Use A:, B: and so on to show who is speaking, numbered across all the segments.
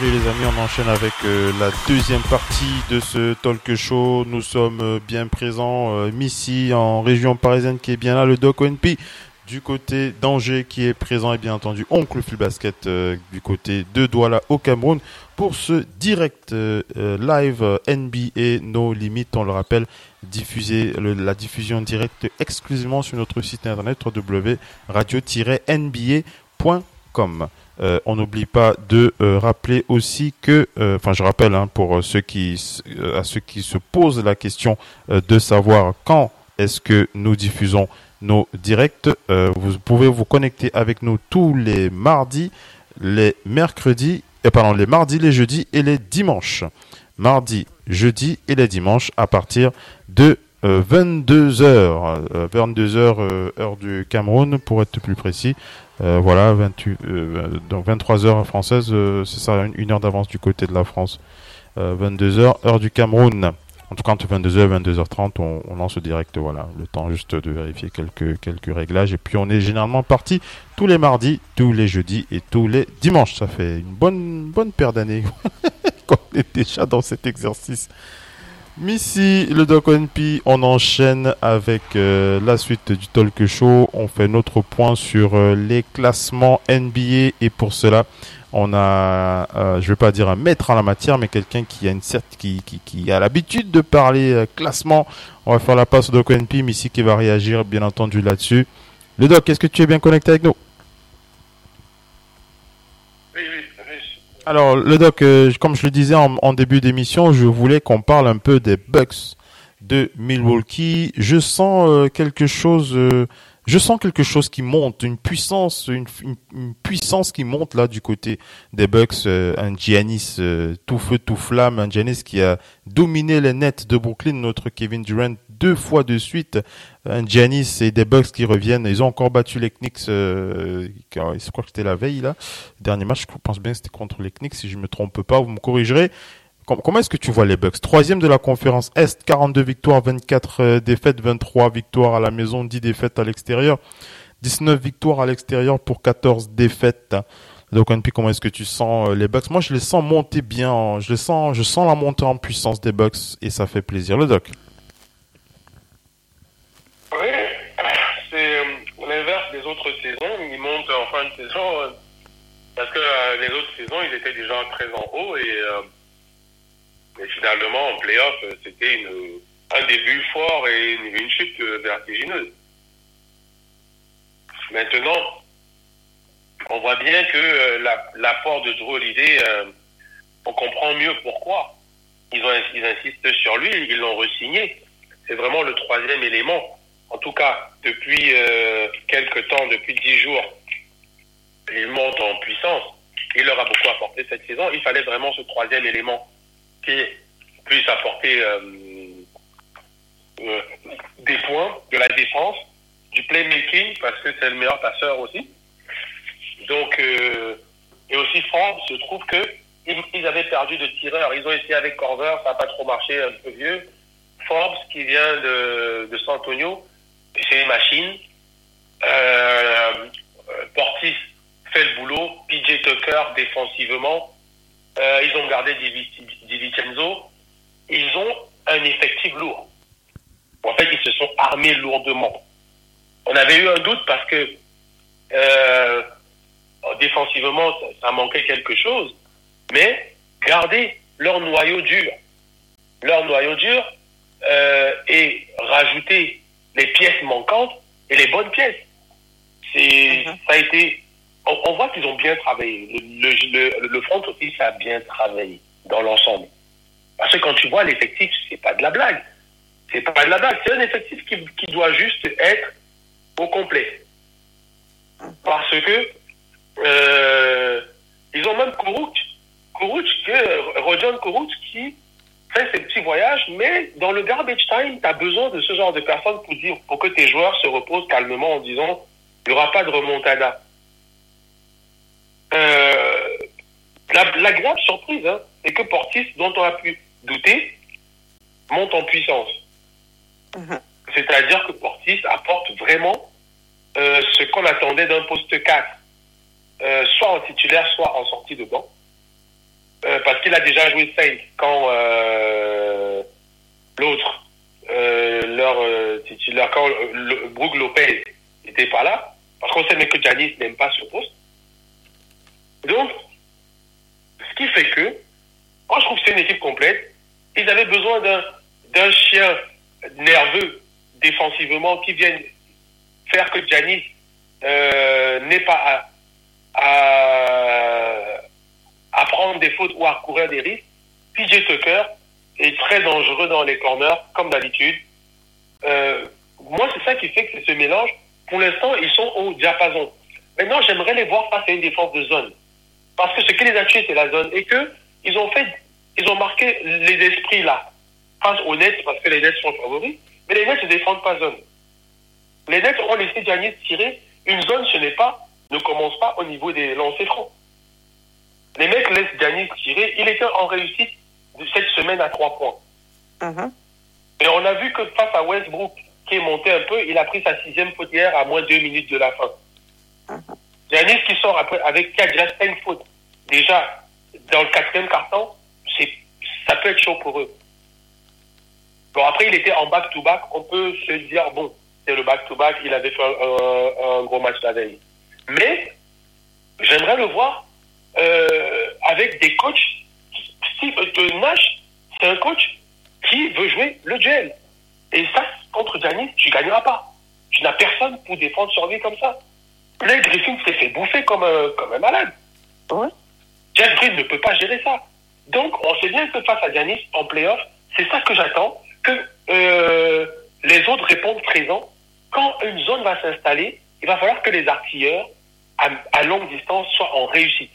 A: Allez les amis, on enchaîne avec euh, la deuxième partie de ce talk show. Nous sommes euh, bien présents, euh, Missy en région parisienne qui est bien là, le Doc ONP du côté d'Angers qui est présent et bien entendu Oncle Full Basket du côté de Douala au Cameroun pour ce direct live NBA No Limit, on le rappelle, diffusé la diffusion directe exclusivement sur notre site internet www.radio-nba.com. Euh, on n'oublie pas de euh, rappeler aussi que, euh, enfin, je rappelle hein, pour ceux qui, à ceux qui se posent la question de savoir quand est-ce que nous diffusons nos directs, vous pouvez vous connecter avec nous tous les mardis, les mercredis, pardon, les mardis, les jeudis et les dimanches. Mardi, jeudi et les dimanches à partir de 22h, 22h heure du Cameroun pour être plus précis, euh, voilà, 28, euh, donc 23 heures françaises, euh, c'est ça, une, heure d'avance du côté de la France. 22 heures, heure du Cameroun. En tout cas, entre 22h et 22h30, on, on, lance direct, voilà, le temps juste de vérifier quelques, quelques réglages. Et puis, on est généralement parti tous les mardis, tous les jeudis et tous les dimanches. Ça fait une bonne, bonne paire d'années qu'on est déjà dans cet exercice. Missy, le Doc NP, on enchaîne avec euh, la suite du talk show. On fait notre point sur euh, les classements NBA et pour cela, on a, euh, je vais pas dire un maître en la matière, mais quelqu'un qui a une qui, qui, a l'habitude de parler classement. On va faire la passe au Doc NP, Missy qui va réagir bien entendu là-dessus. Le Doc, est-ce que tu es bien connecté avec nous
B: Oui, oui.
A: Alors, le doc, euh, comme je le disais en, début d'émission, je voulais qu'on parle un peu des Bucks de Milwaukee. Je sens euh, quelque chose, euh, je sens quelque chose qui monte, une puissance, une, puissance qui monte là du côté des Bucks. un Giannis tout feu tout flamme, un Giannis qui a dominé les nets de Brooklyn, notre Kevin Durant deux fois de suite. Un Giannis et des Bucks qui reviennent. Ils ont encore battu les Knicks. Euh, je crois que c'était la veille là. Dernier match, je pense bien que c'était contre les Knicks. Si je me trompe pas, vous me corrigerez. Comment est-ce que tu vois les Bucks? Troisième de la conférence Est, 42 victoires, 24 euh, défaites, 23 victoires à la maison, 10 défaites à l'extérieur. 19 victoires à l'extérieur pour 14 défaites. Donc, puis comment est-ce que tu sens euh, les Bucks? Moi, je les sens monter bien. Je les sens, je sens la montée en puissance des Bucks et ça fait plaisir. Le Doc?
B: Oui, c'est euh, l'inverse des autres saisons. Ils montent en fin de saison parce que les autres saisons, ils étaient déjà très en haut et, finalement, en playoff, c'était un début fort et une, chute vertigineuse. Maintenant, on voit bien que l'apport de Drew Holiday, on comprend mieux pourquoi. Ils, insistent sur lui, ils l'ont resigné. C'est vraiment le troisième élément en tout cas, depuis euh, quelques temps, depuis dix jours, il monte en puissance. Il leur a beaucoup apporté cette saison. Il fallait vraiment ce troisième élément puisse apporter euh, euh, des points, de la défense, du playmaking, parce que c'est le meilleur passeur aussi. Donc, et aussi France, je trouve que ils, avaient perdu de tireurs. Ils ont essayé avec Corver, ça n'a pas trop marché, un peu vieux. Forbes, qui vient de, de San Antonio, c'est une machine. Euh, Portis fait le boulot. PJ Tucker défensivement. Euh, ils ont gardé Di, Ils ont un effectif lourd. En fait, ils se sont armés lourdement. On avait eu un doute parce que euh, défensivement, ça, manquait quelque chose. Mais garder leur noyau dur. Leur noyau dur et rajouter les pièces manquantes et les bonnes pièces. C'est, mhm. ça a été, on, voit qu'ils ont bien travaillé. Le, front office a bien travaillé dans l'ensemble. Parce que quand tu vois l'effectif, c'est pas de la blague. C'est pas de la blague. C'est un effectif qui, doit juste être au complet. Parce que euh, ils ont même Kourouch, Kourouch, que Rojan Kourouch qui fait ces petits voyages, mais dans le garbage time, tu as besoin de ce genre de personnes pour dire, pour que tes joueurs se reposent calmement en disant, il n'y aura pas de remontada. Euh, la, grave surprise, hein, c'est que Portis, dont on a pu douter, monte en puissance. Mhm. C'est-à-dire que Portis apporte vraiment euh, ce qu'on attendait d'un poste 4, euh, soit en titulaire, soit en sortie de banc. Euh, parce qu'il a déjà joué 5 quand l'autre, leur titulaire, quand le, Brooke Lopez n'était pas là, parce qu'on sait même que Janis n'aime pas ce poste. Donc, ce qui fait que, moi je trouve que c'est une équipe complète. Ils avaient besoin d'un chien nerveux défensivement qui vienne faire que Janis euh, n'ait pas à, à, prendre des fautes ou à courir des risques. PJ Tucker est très dangereux dans les corners, comme d'habitude. Euh, moi, c'est ça qui fait que ce mélange, pour l'instant, ils sont au diapason. Maintenant, j'aimerais les voir face à une défense de zone. Parce que ce qui les a tués, c'est la zone. Et que ils ont fait, ils ont marqué les esprits là. Face aux Nets, parce que les Nets sont favoris. Mais les Nets ne défendent pas zone. Les Nets ont laissé Giannis tirer. Une zone, ce n'est pas, ne commence pas au niveau des lancers francs. Les mecs laissent Giannis tirer. Il était en réussite de cette semaine à trois points. Uh-huh. Et on a vu que face à Westbrook, qui est monté un peu, il a pris sa sixième fautière à moins de deux minutes de la fin. Uh-huh. Giannis qui sort après avec déjà cinq fautes. Déjà, dans le quatrième carton, c'est, ça peut être chaud pour eux. Bon, après, il était en back-to-back. On peut se dire, bon, c'est le back-to-back, il avait fait un, gros match la veille. Mais, j'aimerais le voir euh, avec des coachs. Steve de Nash, c'est un coach qui veut jouer le duel. Et ça, contre Giannis, tu ne gagneras pas. Tu n'as personne pour défendre sur lui comme ça. Blake Griffin s'est fait bouffer comme un, comme un malade. Ouais. Jeff Green ne peut pas gérer ça. Donc, on sait bien que face à Giannis en playoff, c'est ça que j'attends, que euh, les autres répondent présents. Quand une zone va s'installer, il va falloir que les artilleurs à, longue distance soient en réussite.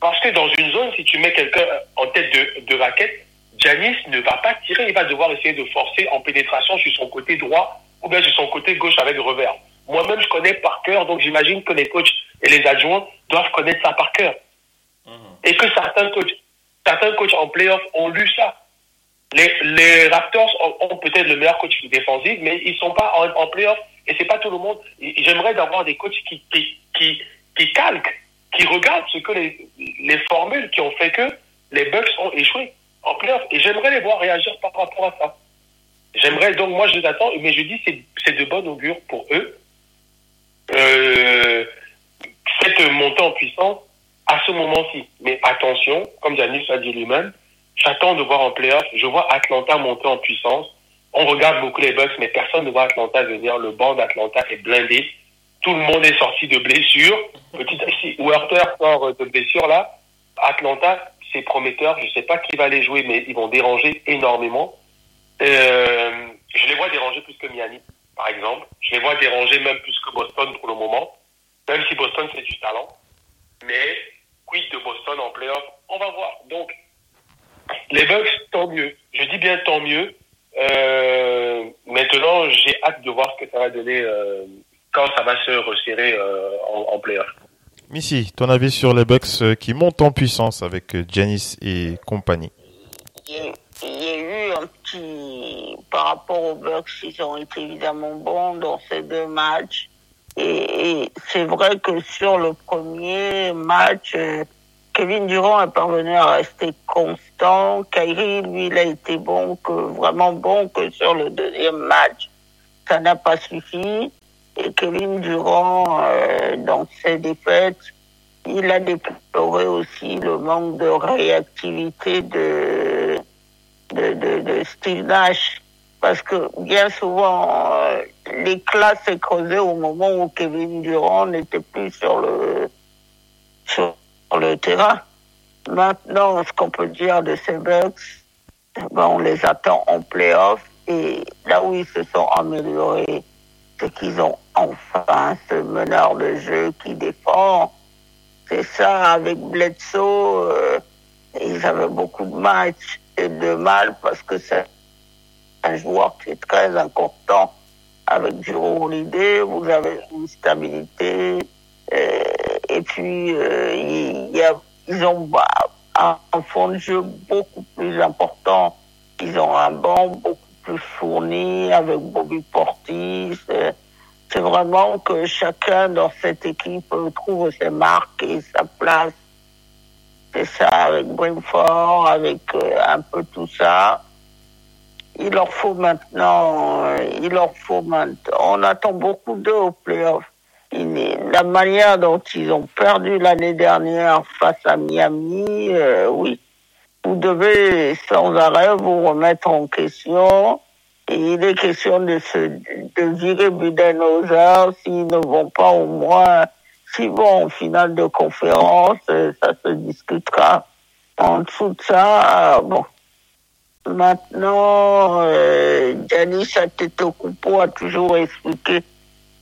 B: Parce que dans une zone, si tu mets quelqu'un en tête de, raquette, Janis ne va pas tirer, il va devoir essayer de forcer en pénétration sur son côté droit ou bien sur son côté gauche avec revers. Moi-même, je connais par cœur, donc j'imagine que les coachs et les adjoints doivent connaître ça par cœur. Et que certains coachs, certains coachs en playoff ont lu ça. Les, Raptors ont, peut-être le meilleur coach défensif, mais ils sont pas en, en playoff. Et c'est pas tout le monde. J'aimerais d'avoir des coachs qui, qui, qui, calquent, qui regardent ce que les, les formules qui ont fait que les Bucks ont échoué en playoff. Et j'aimerais les voir réagir par rapport à ça. J'aimerais donc, moi je les attends, mais je dis c'est de bon augure pour eux euh, cette montée en puissance à ce moment-ci. Mais attention, comme Janis a dit lui-même, j'attends de voir en playoff, je vois Atlanta monter en puissance. On regarde beaucoup les Bucks, mais personne ne voit Atlanta venir. Le banc d'Atlanta est blindé. Tout le monde est sorti de blessure. Petit, si Werther sort de blessure là, Atlanta, c'est prometteur. Je ne sais pas qui va les jouer, mais ils vont déranger énormément. Euh, je les vois déranger plus que Miami par exemple. Je les vois déranger même plus que Boston pour le moment, même si Boston c'est du talent. Mais quid de Boston en playoff On va voir. Donc, les Bucks, tant mieux. Je dis bien tant mieux. Euh, maintenant, j'ai hâte de voir ce que ça va donner euh, quand ça va se resserrer euh, en, en playoff.
A: Missy, ton avis sur les Bucks qui montent en puissance avec Janice et compagnie?
C: Il y a eu un petit, par rapport aux Bucks, ils ont été évidemment bons dans ces deux matchs. Et, c'est vrai que sur le premier match, euh, Kevin Durant est parvenu à rester constant. Kyrie, lui, il a été bon, que, vraiment bon que sur le deuxième match. Ça n'a pas suffi. Et Kevin Durant, euh, dans ses défaites, il a déploré aussi le manque de réactivité de de, de, de Steve Nash. Parce que bien souvent, euh, l'éclat s'est creusé au moment où Kevin Durant n'était plus sur le, sur le terrain. Maintenant, ce qu'on peut dire de ces Bucks, ben, on les attend en playoff et là où ils se sont améliorés, c'est qu'ils ont enfin ce meneur de jeu qui défend. C'est ça, avec Bledsoe, euh, ils avaient beaucoup de matchs peut-être de mal parce que c'est un joueur qui est très important avec Jérôme Holiday. Vous avez une stabilité. euh, et puis, euh, il y a, ils ont bah, un, un fond de jeu beaucoup plus important. Ils ont un banc beaucoup plus fourni avec Bobby Portis. euh, c'est vraiment que chacun dans cette équipe trouve ses marques et sa place. C'est ça, avec Brentford, avec euh, un peu tout ça. Il leur faut maintenant, euh, il leur faut maintenant. On attend beaucoup d'eux au playoff. La manière dont ils ont perdu l'année dernière face à Miami, euh, oui. Vous devez sans arrêt vous remettre en question. Et il est question de se, de virer Budenholzer s'ils ne vont pas au moins, s'ils vont en finale de conférence, euh, ça se discutera. En dessous de ça, euh, bon. Maintenant, euh, Giannis a toujours expliqué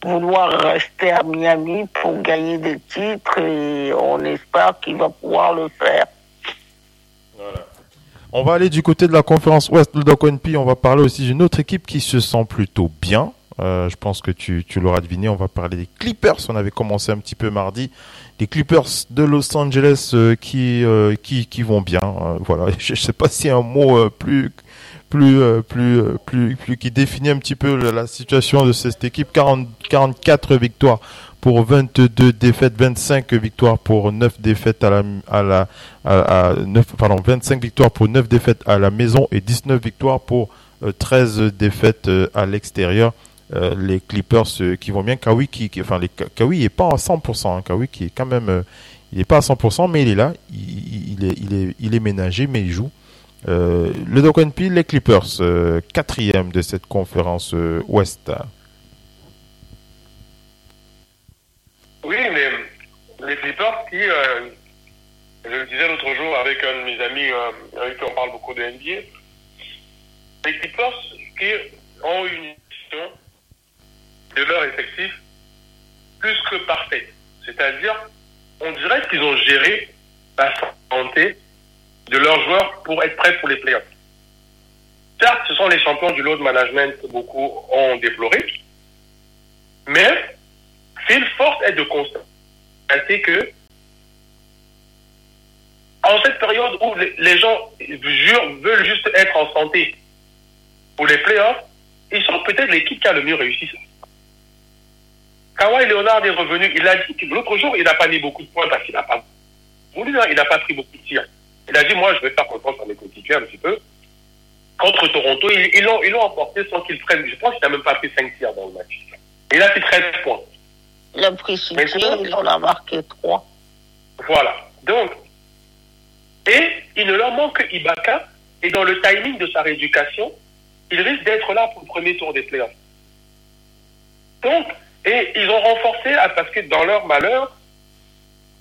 C: vouloir rester à Miami pour gagner des titres et on espère qu'il va pouvoir le faire.
A: On va aller du côté de la conférence Ouest, le Doc. On va parler aussi d'une autre équipe qui se sent plutôt bien. Euh, je pense que tu, tu l'auras deviné. On va parler des Clippers. On avait commencé un petit peu mardi. Les Clippers de Los Angeles euh, qui, euh, qui, qui vont bien. Voilà. Je, je sais pas si un mot plus, plus, plus, plus, plus, qui définit un petit peu la, situation de cette équipe. 40, 44 victoires pour 22 défaites, 25 victoires pour 9 défaites à la, à la, à, à 9, pardon, 25 victoires pour 9 défaites à la maison et 19 victoires pour euh, 13 défaites à l'extérieur. Euh, les Clippers euh, qui vont bien. Kawhi qui, enfin les Ka- Kawhi est pas à 100%. Hein. Kawhi qui est quand même, euh, il est pas à 100%, mais il est là. Il, est, il est, il est ménagé, mais il joue. Le Doc NP, les Clippers, quatrième de cette conférence Ouest.
B: Oui, mais les Clippers qui, je le disais l'autre jour avec un de mes amis avec qui on parle beaucoup de NBA, les Clippers qui ont une gestion de leur effectif plus que parfaite. C'est-à-dire, on dirait qu'ils ont géré la santé de leurs joueurs pour être prêts pour les playoffs. Certes, ce sont les champions du load management que beaucoup ont déploré, mais Phil force est de constater que en cette période où les gens jurent, veulent juste être en santé pour les playoffs, ils sont peut-être l'équipe qui a le mieux réussi ça. Kawhi Leonard est revenu, il a dit que l'autre jour, il n'a pas mis beaucoup de points parce qu'il n'a pas voulu, hein, il n'a pas pris beaucoup de tirs. Il a dit, moi, je vais faire confiance à mes coéquipiers un petit peu. Contre Toronto, ils l'ont ils l'ont emporté sans qu'il prenne, je pense qu'il n'a même pas pris 5 tirs dans le match. Il a fait 13 points.
C: Il a pris six
B: Mais
C: tirs,
B: sinon-
C: il en a marqué trois.
B: Voilà. Donc, et il ne leur manque que Ibaka, et dans le timing de sa rééducation, il risque d'être là pour le premier tour des playoffs. Donc, et ils ont renforcé, parce que dans leur malheur,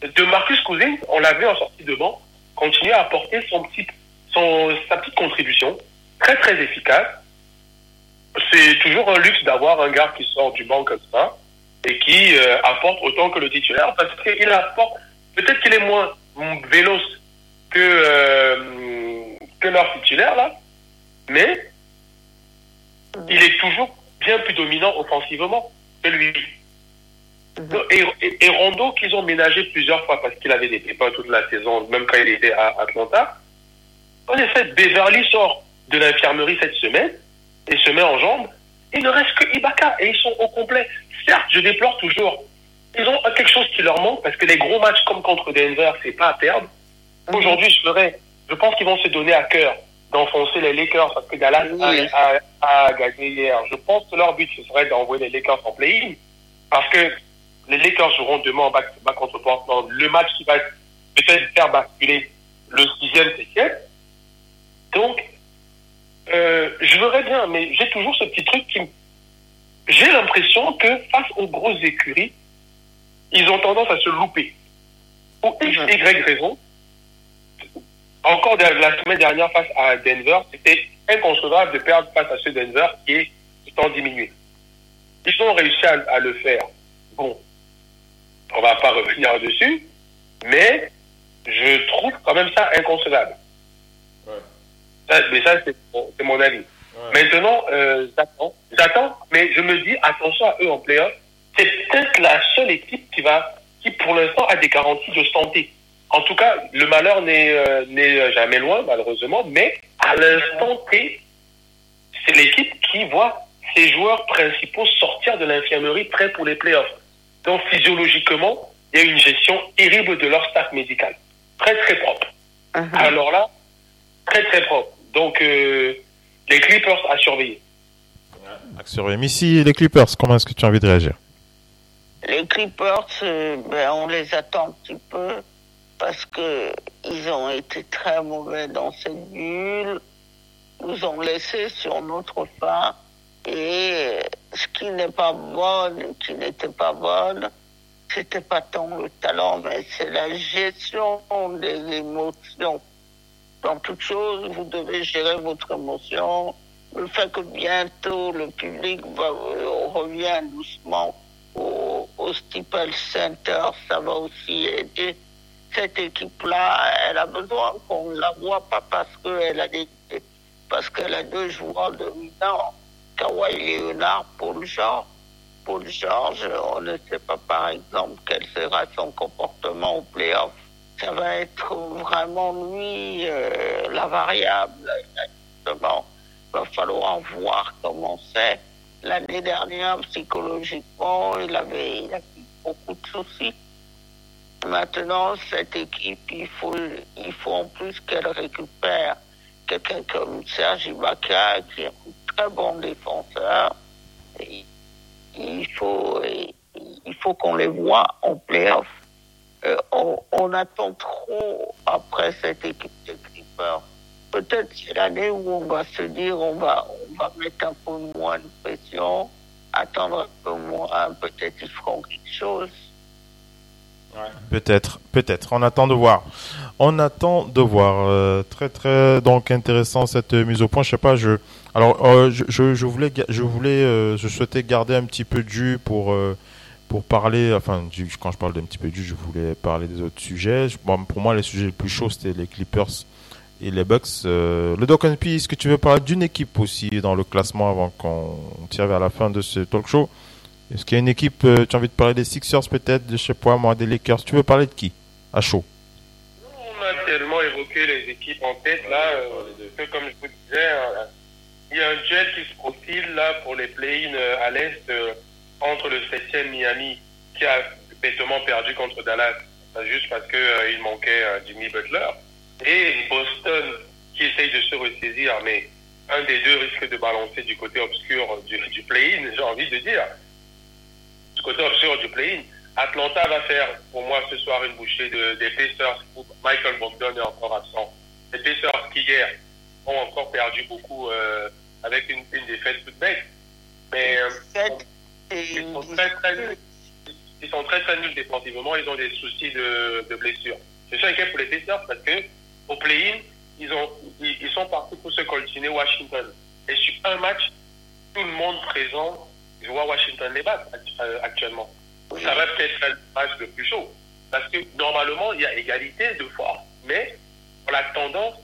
B: de Marcus Cousins, on l'a vu en sortie de banc, continuer à apporter son petit, son, sa petite contribution, très très efficace. C'est toujours un luxe d'avoir un gars qui sort du banc comme ça et qui euh, apporte autant que le titulaire parce qu'il apporte, peut-être qu'il est moins véloce que, euh, que leur titulaire là, mais il est toujours bien plus dominant offensivement que lui. Et, et, et Rondo, qu'ils ont ménagé plusieurs fois parce qu'il avait des pépins toute la saison, même quand il était à Atlanta. En effet, Beverly sort de l'infirmerie cette semaine et se met en jambes. Il ne reste que Ibaka et ils sont au complet. Certes, je déplore toujours. Ils ont quelque chose qui leur manque parce que les gros matchs comme contre Denver, c'est pas à perdre. Aujourd'hui, je je pense qu'ils vont se donner à cœur d'enfoncer les Lakers parce que Dallas
C: Oui.
B: a, a- a gagné hier. Je pense que leur but, ce serait d'envoyer les Lakers en play-in parce que les Lakers joueront demain en back-to-back contre Portland. Le match qui va peut-être faire basculer le sixième, septième. Donc, euh, je verrais bien, mais j'ai toujours ce petit truc qui me... J'ai l'impression que face aux grosses écuries, ils ont tendance à se louper. Pour X. Y raison. Encore de- la semaine dernière face à Denver, c'était inconcevable de perdre face à ce Denver qui est temps diminué. Ils ont réussi à, à le faire. Bon, on va pas revenir dessus, mais je trouve quand même ça inconcevable. mais ça, c'est mon, avis. Maintenant, euh, j'attends. J'attends, mais je me dis, attention à eux en playoff. C'est peut-être la seule équipe qui va, qui pour l'instant a des garanties de santé. En tout cas, le malheur n'est euh, n'est jamais loin, malheureusement, mais à l'instant T, c'est l'équipe qui voit ses joueurs principaux sortir de l'infirmerie prêts pour les playoffs. Donc, physiologiquement, il y a une gestion terrible de leur staff médical. Très, très propre.
C: Mhm.
B: Alors là, très, très propre. Donc, euh, les Clippers à surveiller.
A: Axel Ici, les Clippers, comment est-ce que tu as envie de réagir?
C: Les Clippers, euh, ben, on les attend un petit peu parce que ils ont été très mauvais dans cette bulle, nous ont laissé sur notre fin et ce qui n'est pas bonne, qui n'était pas bonne, c'était pas tant le talent, mais c'est la gestion des émotions. Dans toute chose, vous devez gérer votre émotion. Le fait que bientôt le public va, euh, revient doucement au, au Staples Center, ça va aussi aider. Cette équipe-là, elle a besoin qu'on la voit pas parce qu'elle a des, parce qu'elle a deux joueurs dominants, Kawhi Leonard, Paul George. Paul George, on ne sait pas par exemple quel sera son comportement au playoff. Ça va être vraiment lui euh, la variable. Justement, il va falloir voir comment c'est. L'année dernière, psychologiquement, il avait, il a eu beaucoup de soucis. Maintenant, cette équipe, il faut, il faut en plus qu'elle récupère quelqu'un comme Serge Ibaka, qui est un très bon défenseur. Il faut, il faut qu'on les voit en playoff. Euh, on, on, attend trop après cette équipe de Clippers. Peut-être c'est l'année où on va se dire on va, on va mettre un peu moins de pression, attendre un peu moins, peut-être ils feront quelque chose.
A: Peut-être, peut-être. On attend de voir. On attend de voir. Euh, très, très donc intéressant cette mise au point. Je sais pas. Je alors euh, je, je, voulais, je voulais, euh, je souhaitais garder un petit peu de jus pour pour parler. Enfin, quand je parle d'un petit peu de je voulais parler des autres sujets. Bon, pour moi, les sujets les plus chauds c'était les Clippers et les Bucks. le Doc P, est-ce que tu veux parler d'une équipe aussi dans le classement avant qu'on tire vers la fin de ce talk show? Est-ce qu'il y a une équipe, euh, tu as envie de parler des Sixers peut-être, de je sais pas moi, des Lakers? Tu veux parler de qui À chaud?
B: On a tellement évoqué les équipes en tête là, euh, comme je vous disais, euh, il y a un duel qui se profile là pour les play-in euh, à l'Est euh, entre le 7e Miami qui a bêtement perdu contre Dallas, juste parce qu'il il manquait Jimmy Butler, et Boston qui essaye de se ressaisir, mais un des deux risque de balancer du côté obscur du, du play-in, j'ai envie de dire côté obscur du play-in. Atlanta va faire, pour moi, ce soir, une bouchée de, des Pacers où Michael Bogdan est encore absent. Les Pacers qui, hier, ont encore perdu beaucoup euh, avec une, une défaite toute bête. Mais euh, ils, sont très, très nuls. Ils sont très, très nuls défensivement. Ils ont des soucis de, de blessures. Je suis inquiet pour les Pacers parce que au play-in, ils, ont, ils, ils sont partis pour se coltiner Washington. Et sur un match, tout le monde présent je vois Washington les battre actuellement. Ça va peut-être être le match le plus chaud. Parce que normalement, il y a égalité de force. Mais pour la tendance,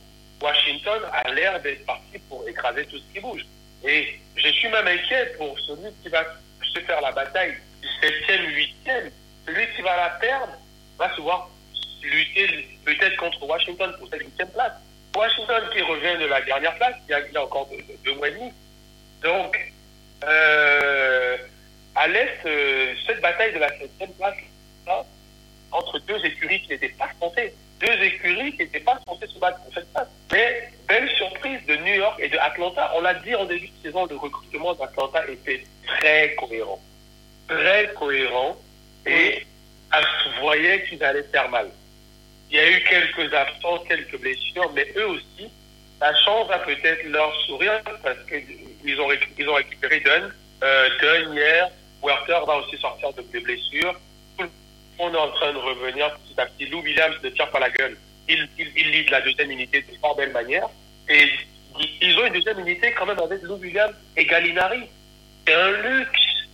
B: Washington a l'air d'être parti pour écraser tout ce qui bouge. Et je suis même inquiet pour celui qui va se faire la bataille du 7e, 8e. Celui qui va la perdre va se voir lutter peut-être contre Washington pour cette 8e place. Washington qui revient de la dernière place, il y a, il y a encore deux, deux mois et demi. Donc, euh, à l'Est, euh, cette bataille de la septième place, là, entre deux écuries qui n'étaient pas censées, deux écuries qui n'étaient pas censées se battre pour cette place. Mais belle surprise de New York et de Atlanta. On l'a dit en début de saison, le recrutement d'Atlanta était très cohérent. Très cohérent. Et on voyait qu'ils allaient faire mal. Il y a eu quelques absences, quelques blessures, mais eux aussi, la chance va peut-être leur sourire parce qu'ils ont, ils ont récupéré Dunn. Euh, hier, Werther va aussi sortir de blessures. Monde est en train de revenir petit à petit. Lou Williams ne tire pas la gueule. Il, il, il lead la deuxième unité de fort belle manière. Et ils ont une deuxième unité quand même avec Lou Williams et Gallinari. C'est un luxe.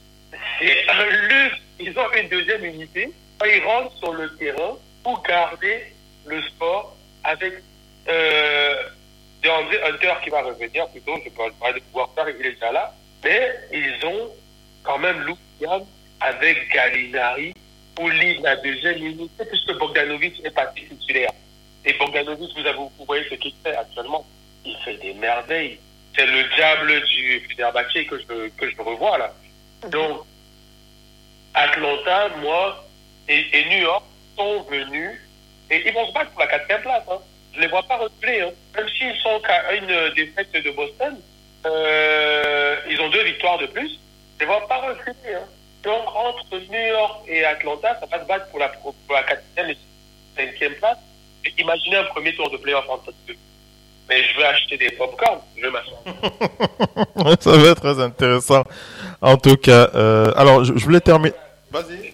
B: C'est un luxe. Ils ont une deuxième unité. Ils rentrent sur le terrain pour garder le sport avec euh, André Hunter qui va revenir plutôt, je peux parler de pouvoir faire, il est déjà là. Mais ils ont quand même Lukian avec Gallinari pour la deuxième unité, puisque Bogdanovic est parti titulaire. Et Bogdanovic, vous, avez, vous voyez ce qu'il fait actuellement. Il fait des merveilles. C'est le diable du Fenerbahce que je, que je revois là. Donc, Atlanta, moi, et, et New York sont venus et ils vont se battre pour la quatrième place. Hein. Je ne les vois pas reculer. Hein. Même s'ils sont qu'à une défaite de Boston, euh, ils ont deux victoires de plus. Je ne les vois pas reculer. Hein. Donc, entre New York et Atlanta, ça va se battre pour la, pour la quatrième et cinquième place. Et imaginez un premier tour de playoff entre deux. Mais je vais acheter des popcorn, je vais m'asseoir.
A: ça va être très intéressant. En tout cas, euh, alors je, je voulais terminer.
B: Vas-y.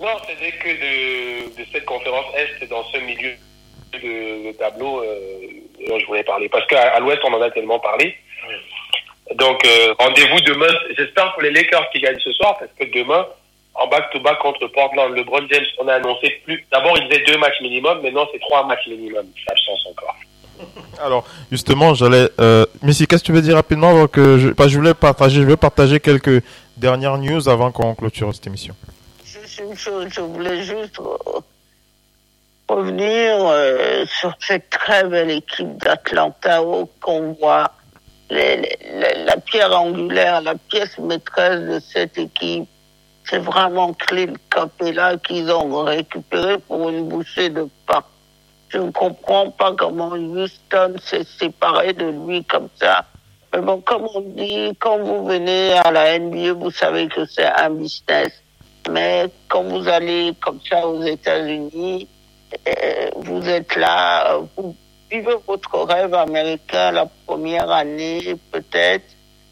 B: Non, c'était que de, de, cette conférence Est dans ce milieu de, de tableau euh, dont je voulais parler. Parce qu'à l'Ouest, on en a tellement parlé. Donc, euh, rendez-vous demain. J'espère pour les Lakers qui gagnent ce soir, parce que demain, en back-to-back contre Portland, LeBron James, on a annoncé plus. D'abord, il faisait deux matchs minimum, maintenant, c'est trois matchs minimum. Absence encore.
A: Alors, justement, j'allais. Euh, Missy, qu'est-ce que tu veux dire rapidement avant que je, bah, je voulais partager, je vais partager quelques dernières news avant qu'on clôture cette émission.
C: Juste une chose, je voulais juste revenir euh, sur cette très belle équipe d'Atlanta qu'on voit. La pierre angulaire, la pièce maîtresse de cette équipe, c'est vraiment Clint Capella qu'ils ont récupéré pour une bouchée de pain. Je ne comprends pas comment Houston s'est séparé de lui comme ça. Mais bon, comme on dit, quand vous venez à la NBA, vous savez que c'est un business. Mais quand vous allez comme ça aux États-Unis, vous êtes là, vous vivez votre rêve américain la première année peut-être,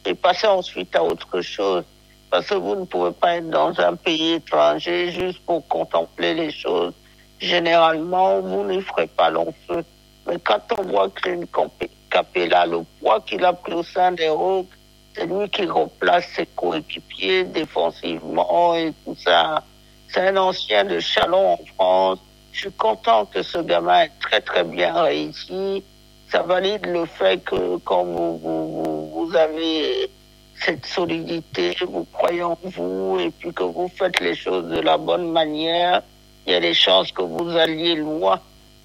C: et passez ensuite à autre chose. Parce que vous ne pouvez pas être dans un pays étranger juste pour contempler les choses généralement, vous ne ferez pas long feu. Mais quand on voit Clint Capella, le poids qu'il a pris au sein des Hawks, c'est lui qui replace ses coéquipiers défensivement et tout ça. C'est un ancien de Chalon en France. Je suis content que ce gamin ait très très bien réussi. Ça valide le fait que quand vous, avez cette solidité, vous croyez en vous et puis que vous faites les choses de la bonne manière, il y a des chances que vous alliez loin.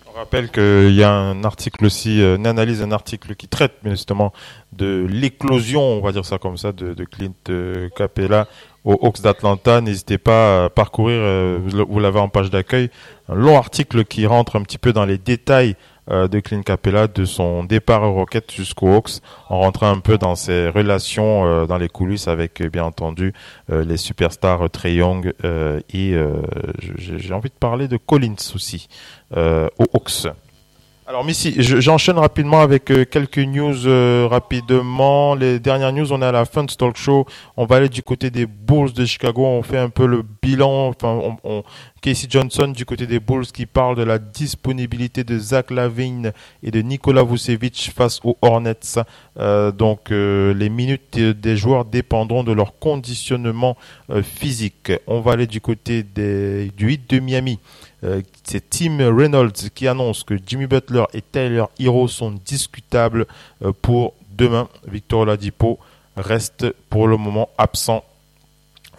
A: On rappelle qu'il y a un article aussi, euh, une analyse, un article qui traite justement de l'éclosion, on va dire ça comme ça, de, de Clint euh, Capella aux Hawks d'Atlanta. N'hésitez pas à parcourir, euh, vous l'avez en page d'accueil, un long article qui rentre un petit peu dans les détails euh, de Clint Capella, de son départ au Rocket jusqu'aux Hawks, en rentrant un peu dans ses relations euh, dans les coulisses avec, bien entendu, les superstars Trey Young et j'ai envie de parler de Collins aussi aux Hawks. Alors Missy, j'enchaîne rapidement avec euh, quelques news euh, rapidement. Les dernières news, on est à la fin de talk show. On va aller du côté des Bulls de Chicago. On fait un peu le bilan. Enfin, on, Casey Johnson du côté des Bulls qui parle de la disponibilité de Zach Lavine et de Nikola Vucevic face aux Hornets. Euh, donc les minutes des joueurs dépendront de leur conditionnement physique. On va aller du côté des, du 8 de Miami. Euh, c'est Tim Reynolds qui annonce que Jimmy Butler et Tyler Hero sont discutables euh, pour demain. Victor Oladipo reste pour le moment absent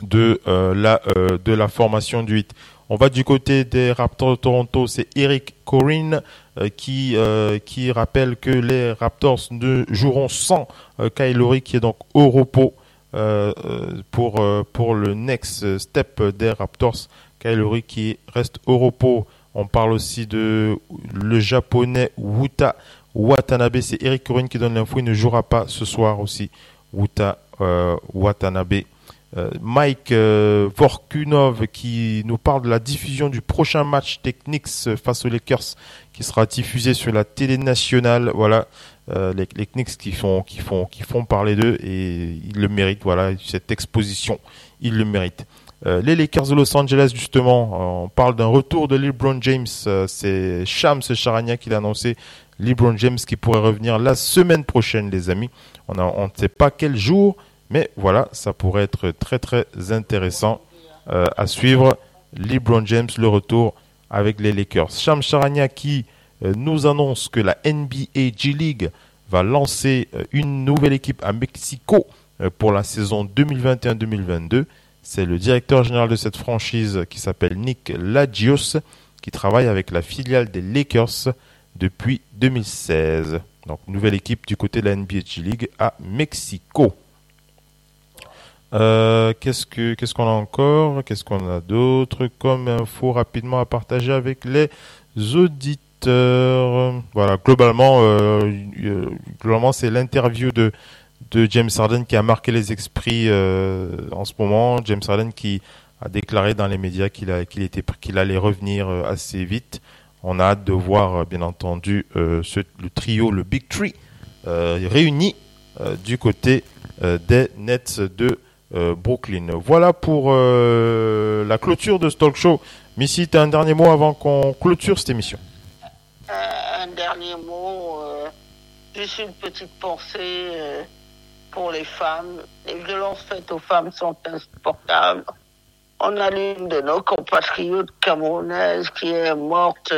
A: de, euh, la, formation du 8. On va du côté des Raptors de Toronto, c'est Eric Corinne qui, rappelle que les Raptors ne joueront sans Kyle qui est donc au repos pour le next step des Raptors Kylori qui reste au repos. On parle aussi de le japonais Wuta Watanabe. C'est Eric Corinne qui donne l'info. Il ne jouera pas ce soir aussi. Wuta euh, Watanabe. Euh, Mike euh, Vorkunov qui nous parle de la diffusion du prochain match Technics face aux Lakers qui sera diffusé sur la télé nationale. Voilà, les, Knicks qui font, qui font, qui parler d'eux et ils le méritent. Voilà, cette exposition, ils le méritent. Euh, les Lakers de Los Angeles, justement, euh, on parle d'un retour de LeBron James. Euh, c'est Shams Charania qui l'a annoncé. LeBron James qui pourrait revenir la semaine prochaine, les amis. On ne sait pas quel jour, mais voilà, ça pourrait être très très intéressant à suivre. LeBron James, le retour avec les Lakers. Shams Charania qui nous annonce que la NBA G League va lancer une nouvelle équipe à Mexico pour la saison 2021-2022. C'est le directeur général de cette franchise qui s'appelle Nick Lagios qui travaille avec la filiale des Lakers depuis 2016. Donc nouvelle équipe du côté de la NBA League à Mexico. Euh, qu'est-ce que qu'est-ce qu'on a encore? Qu'est-ce qu'on a d'autre comme info rapidement à partager avec les auditeurs? Voilà, globalement, euh, euh, globalement, c'est l'interview de de James Harden qui a marqué les esprits en ce moment. James Harden qui a déclaré dans les médias qu'il était qu'il allait revenir assez vite. On a hâte de voir, bien entendu, le trio, le Big Tree, réuni du côté des Nets de euh, Brooklyn. Voilà pour euh, la clôture de ce talk show. Missy, tu as un dernier mot avant qu'on clôture cette émission?
C: Euh, Un dernier mot, juste une petite pensée pour les femmes. Les violences faites aux femmes sont insupportables. On a l'une de nos compatriotes camerounaises qui est morte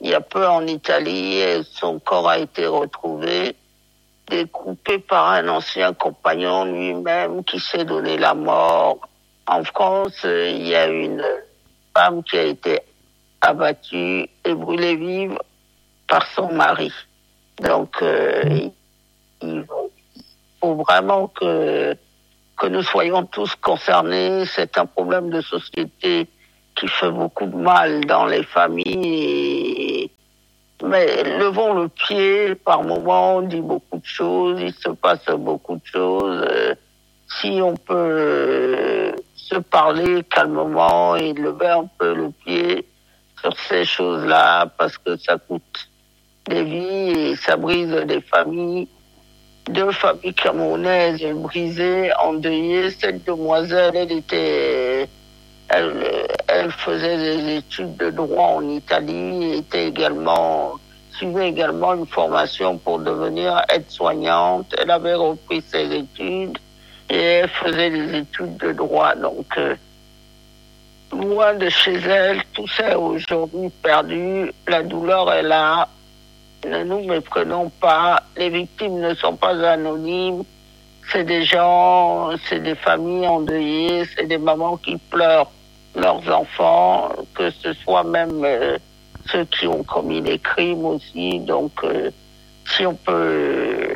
C: il y a peu en Italie et son corps a été retrouvé découpé par un ancien compagnon lui-même qui s'est donné la mort. En France, il y a une femme qui a été abattue et brûlée vive par son mari. Donc, euh, il faut vraiment que, que nous soyons tous concernés. C'est un problème de société qui fait beaucoup de mal dans les familles mais levons le pied, par moment, on dit beaucoup de choses, il se passe beaucoup de choses. Si on peut se parler calmement et lever un peu le pied sur ces choses-là, parce que ça coûte des vies et ça brise des familles. Deux familles camerounaises brisées, endeuillées. Cette demoiselle, elle était elle, faisait des études de droit en Italie, était également suivait également une formation pour devenir aide-soignante. Elle avait repris ses études et faisait des études de droit. Donc, euh, loin de chez elle, tout ça est aujourd'hui perdu. La douleur est là. Ne nous méprenons pas. Les victimes ne sont pas anonymes. C'est des gens, c'est des familles endeuillées, c'est des mamans qui pleurent leurs enfants, que ce soit même euh, ceux qui ont commis des crimes aussi. Donc, euh, si on peut,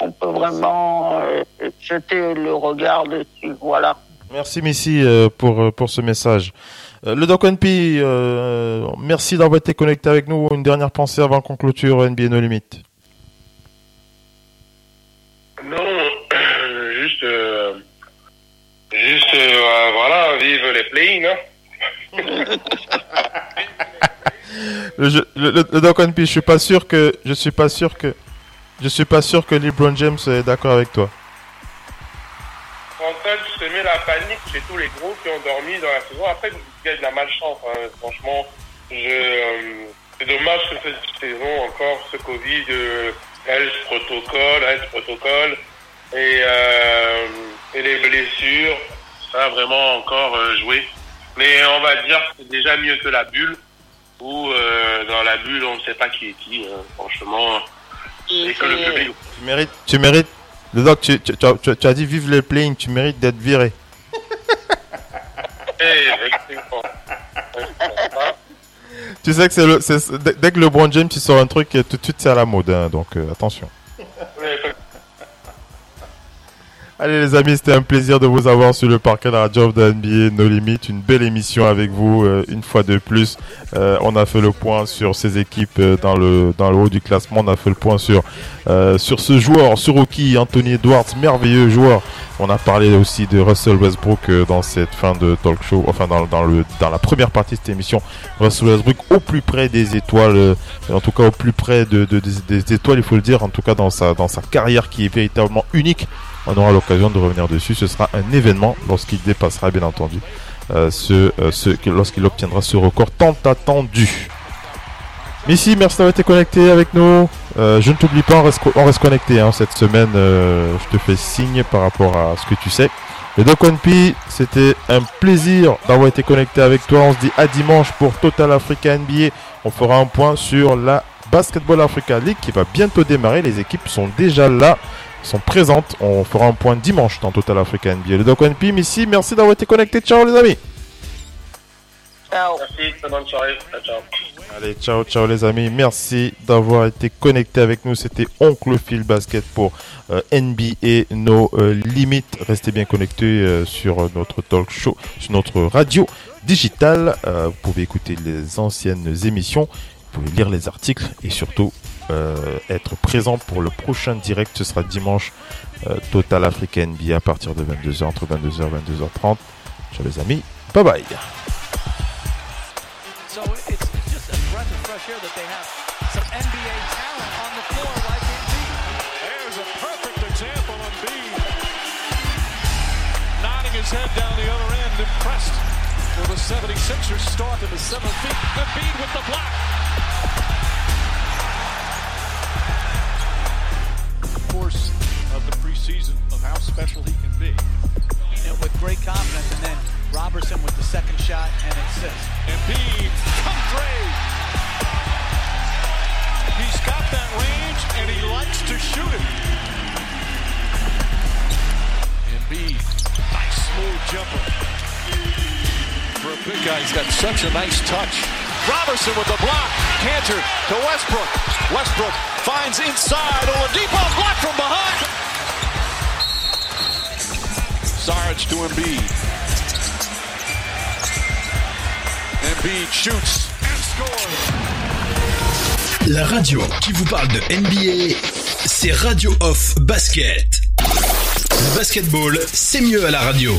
C: on peut vraiment euh, jeter le regard dessus. Voilà.
A: Merci Missy pour, pour ce message. Le Doc NP, merci d'avoir été connecté avec nous. Une dernière pensée avant qu'on clôture NBA No Limit.
B: Non, juste Juste, euh, voilà, vive les play hein.
A: le, le, le, je suis pas sûr que, je suis pas sûr que, je suis pas sûr que LeBron James est d'accord avec toi.
B: Mets la panique chez tous les gros qui ont dormi dans la saison. Après, il y a de la malchance, hein. franchement. Je, euh, c'est dommage que cette saison encore, ce Covid, euh, health protocole, health protocole, et, euh, et les blessures, ça a vraiment encore euh, joué. Mais on va dire que c'est déjà mieux que la bulle, où euh, dans la bulle on ne sait pas qui est qui, hein, franchement. Et que le public...
A: Tu mérites, tu mérites, le doc, tu, tu, tu, tu as dit vive le playing, tu mérites d'être viré.
B: Eh,
A: tu sais que c'est le, dès que le Brown James tu sort un truc, tout de suite c'est à la mode, hein, donc euh, attention. Allez les amis, c'était un plaisir de vous avoir sur le parquet de la job de NBA No Limit. Une belle émission avec vous euh, une fois de plus. Euh, on a fait le point sur ces équipes euh, dans le dans le haut du classement. On a fait le point sur sur ce joueur, sur rookie Anthony Edwards, merveilleux joueur. On a parlé aussi de Russell Westbrook dans cette fin de talk show, enfin dans, la première partie de cette émission. Russell Westbrook au plus près des étoiles, en tout cas au plus près de, de des, étoiles, il faut le dire, en tout cas dans sa dans sa carrière qui est véritablement unique on aura l'occasion de revenir dessus. Ce sera un événement lorsqu'il dépassera, bien entendu, euh, euh, ce, lorsqu'il obtiendra ce record tant attendu. Missy, merci d'avoir été connecté avec nous. Euh, je ne t'oublie pas, on reste, on reste connecté hein, cette semaine. je te fais signe par rapport à ce que tu sais. Le Doc One P, c'était un plaisir d'avoir été connecté avec toi. On se dit à dimanche pour Total Africa NBA. On fera un point sur la Basketball Africa League qui va bientôt démarrer. Les équipes sont déjà là, sont présentes. On fera un point dimanche dans Total Africa NBA. Le Doc One P, ici, merci d'avoir été connecté. Ciao les amis.
C: Ciao.
B: Merci, bonne soirée. Ciao.
A: Allez, ciao, ciao les amis. Merci d'avoir été connectés avec nous. C'était Oncle Phil Basket pour euh, NBA No euh, Limites. Restez bien connectés euh, sur notre talk show, sur notre radio digitale. Euh, vous pouvez écouter les anciennes émissions, vous pouvez lire les articles et surtout être présent pour le prochain direct. Ce sera dimanche Total Africa NBA à partir de 22h, entre 22h et 22h30. Ciao les amis. Bye bye.
D: It's, it's just a breath of fresh air that they have some NBA talent on the floor like Embiid.
E: There's a perfect example on B. Nodding his head down the other end, impressed with the 76ers start to the seventh feet. Embiid with the block. Course of the preseason of how special he can be.
D: You know, with great confidence, and then Robertson with the second shot and assist.
E: Guy, he's got such a nice touch. Robertson with the block. Cantor to Westbrook. Westbrook finds inside. Oladipo blocked from behind. Sarge to Embiid. Embiid shoots and scores.
F: La radio qui vous parle de NBA, c'est Radio Off Basket. Le basketball, c'est mieux à la radio.